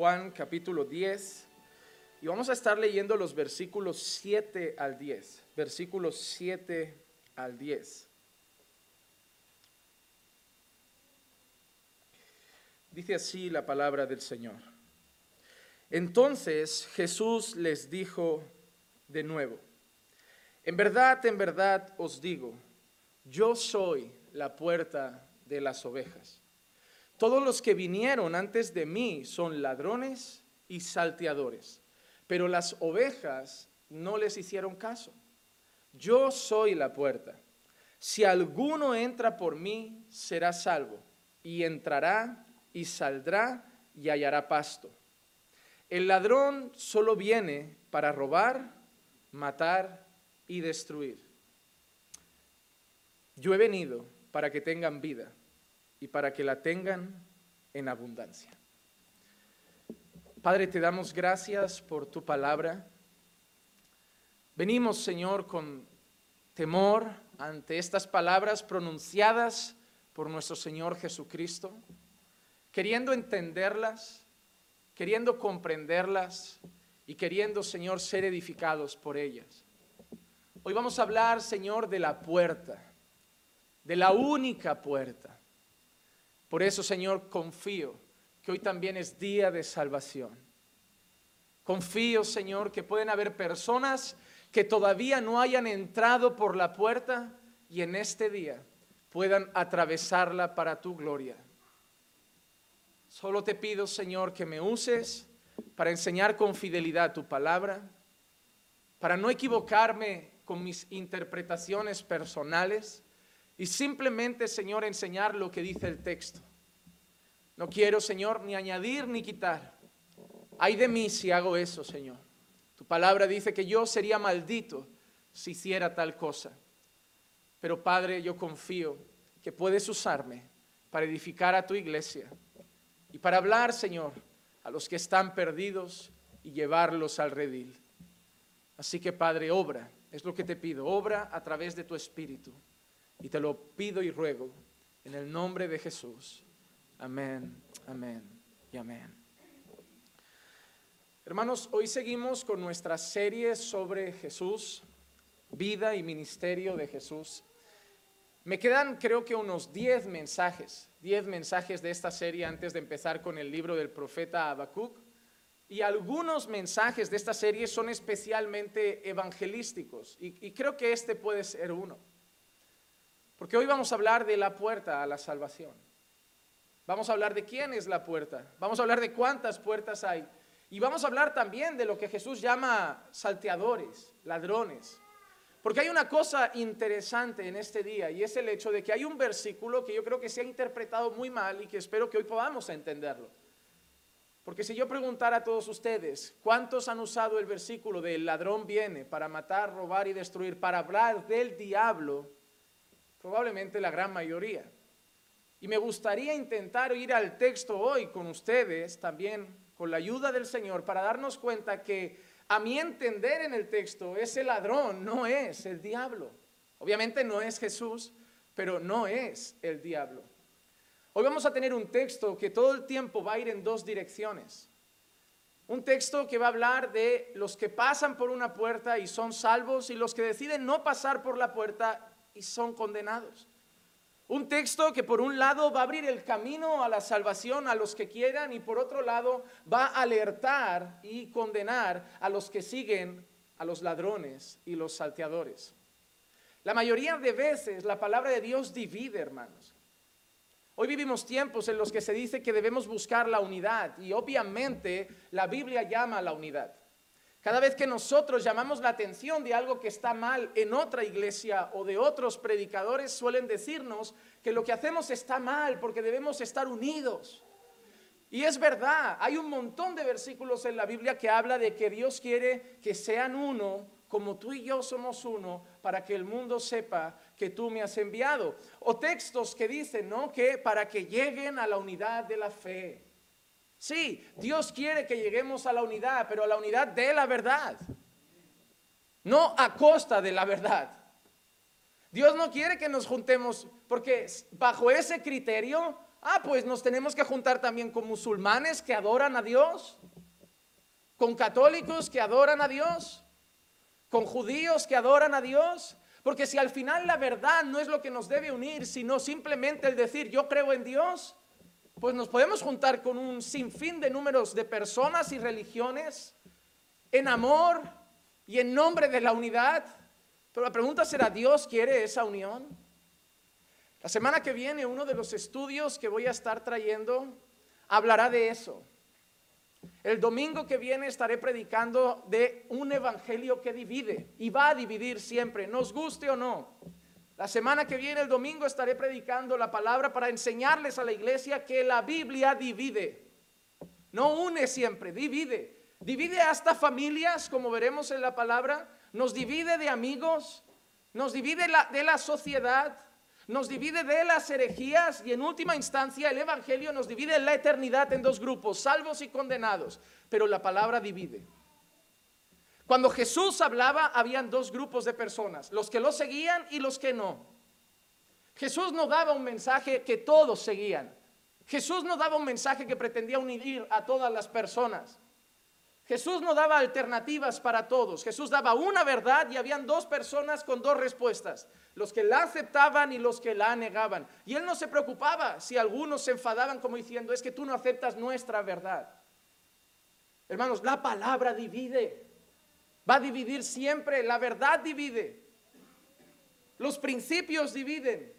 Juan capítulo 10 y vamos a estar leyendo los versículos 7 al 10. Versículos 7 al 10. Dice así la palabra del Señor. Entonces Jesús les dijo de nuevo, en verdad, en verdad os digo, yo soy la puerta de las ovejas. Todos los que vinieron antes de mí son ladrones y salteadores, pero las ovejas no les hicieron caso. Yo soy la puerta. Si alguno entra por mí, será salvo, y entrará y saldrá y hallará pasto. El ladrón solo viene para robar, matar y destruir. Yo he venido para que tengan vida y para que la tengan en abundancia. Padre, te damos gracias por tu palabra. Venimos, Señor, con temor ante estas palabras pronunciadas por nuestro Señor Jesucristo, queriendo entenderlas, queriendo comprenderlas y queriendo, Señor, ser edificados por ellas. Hoy vamos a hablar, Señor, de la puerta de la única puerta. Por eso, Señor, confío que hoy también es día de salvación. Confío, Señor, que pueden haber personas que todavía no hayan entrado por la puerta y en este día puedan atravesarla para tu gloria. Solo te pido, Señor, que me uses para enseñar con fidelidad tu palabra, para no equivocarme con mis interpretaciones personales y simplemente, Señor, enseñar lo que dice el texto. No quiero, Señor, ni añadir ni quitar. Ay de mí si hago eso, Señor. Tu palabra dice que yo sería maldito si hiciera tal cosa. Pero Padre, yo confío que puedes usarme para edificar a tu iglesia y para hablar, Señor, a los que están perdidos y llevarlos al redil. Así que, Padre, obra, es lo que te pido, obra a través de tu Espíritu. Y te lo pido y ruego en el nombre de Jesús. Amén, amén y amén. Hermanos, hoy seguimos con nuestra serie sobre Jesús, vida y ministerio de Jesús. Me quedan creo que unos 10 mensajes, 10 mensajes de esta serie antes de empezar con el libro del profeta Habacuc. Y algunos mensajes de esta serie son especialmente evangelísticos y, y creo que este puede ser uno. Porque hoy vamos a hablar de la puerta a la salvación. Vamos a hablar de quién es la puerta. Vamos a hablar de cuántas puertas hay. Y vamos a hablar también de lo que Jesús llama salteadores, ladrones. Porque hay una cosa interesante en este día y es el hecho de que hay un versículo que yo creo que se ha interpretado muy mal y que espero que hoy podamos entenderlo. Porque si yo preguntara a todos ustedes, ¿cuántos han usado el versículo de el ladrón viene para matar, robar y destruir, para hablar del diablo? Probablemente la gran mayoría. Y me gustaría intentar ir al texto hoy con ustedes, también con la ayuda del Señor, para darnos cuenta que a mi entender en el texto, ese ladrón no es el diablo. Obviamente no es Jesús, pero no es el diablo. Hoy vamos a tener un texto que todo el tiempo va a ir en dos direcciones. Un texto que va a hablar de los que pasan por una puerta y son salvos y los que deciden no pasar por la puerta y son condenados. Un texto que por un lado va a abrir el camino a la salvación a los que quieran y por otro lado va a alertar y condenar a los que siguen a los ladrones y los salteadores. La mayoría de veces la palabra de Dios divide, hermanos. Hoy vivimos tiempos en los que se dice que debemos buscar la unidad y obviamente la Biblia llama a la unidad. Cada vez que nosotros llamamos la atención de algo que está mal en otra iglesia o de otros predicadores, suelen decirnos que lo que hacemos está mal porque debemos estar unidos. Y es verdad, hay un montón de versículos en la Biblia que habla de que Dios quiere que sean uno, como tú y yo somos uno, para que el mundo sepa que tú me has enviado. O textos que dicen, ¿no? Que para que lleguen a la unidad de la fe. Sí, Dios quiere que lleguemos a la unidad, pero a la unidad de la verdad. No a costa de la verdad. Dios no quiere que nos juntemos porque bajo ese criterio Ah, pues nos tenemos que juntar también con musulmanes que adoran a Dios, con católicos que adoran a Dios, con judíos que adoran a Dios. Porque si al final la verdad no es lo que nos debe unir, sino simplemente el decir yo creo en Dios, pues nos podemos juntar con un sinfín de números de personas y religiones en amor y en nombre de la unidad. Pero la pregunta será, ¿Dios quiere esa unión? La semana que viene uno de los estudios que voy a estar trayendo hablará de eso. El domingo que viene estaré predicando de un evangelio que divide y va a dividir siempre, nos guste o no. La semana que viene, el domingo, estaré predicando la palabra para enseñarles a la iglesia que la Biblia divide. No une siempre, divide. Divide hasta familias, como veremos en la palabra. Nos divide de amigos, nos divide de la sociedad, nos divide de las herejías y en última instancia el Evangelio nos divide en la eternidad en dos grupos, salvos y condenados. Pero la palabra divide. Cuando Jesús hablaba, habían dos grupos de personas, los que lo seguían y los que no. Jesús no daba un mensaje que todos seguían. Jesús no daba un mensaje que pretendía unir a todas las personas. Jesús no daba alternativas para todos. Jesús daba una verdad y habían dos personas con dos respuestas. Los que la aceptaban y los que la negaban. Y él no se preocupaba si algunos se enfadaban como diciendo, es que tú no aceptas nuestra verdad. Hermanos, la palabra divide. Va a dividir siempre. La verdad divide. Los principios dividen.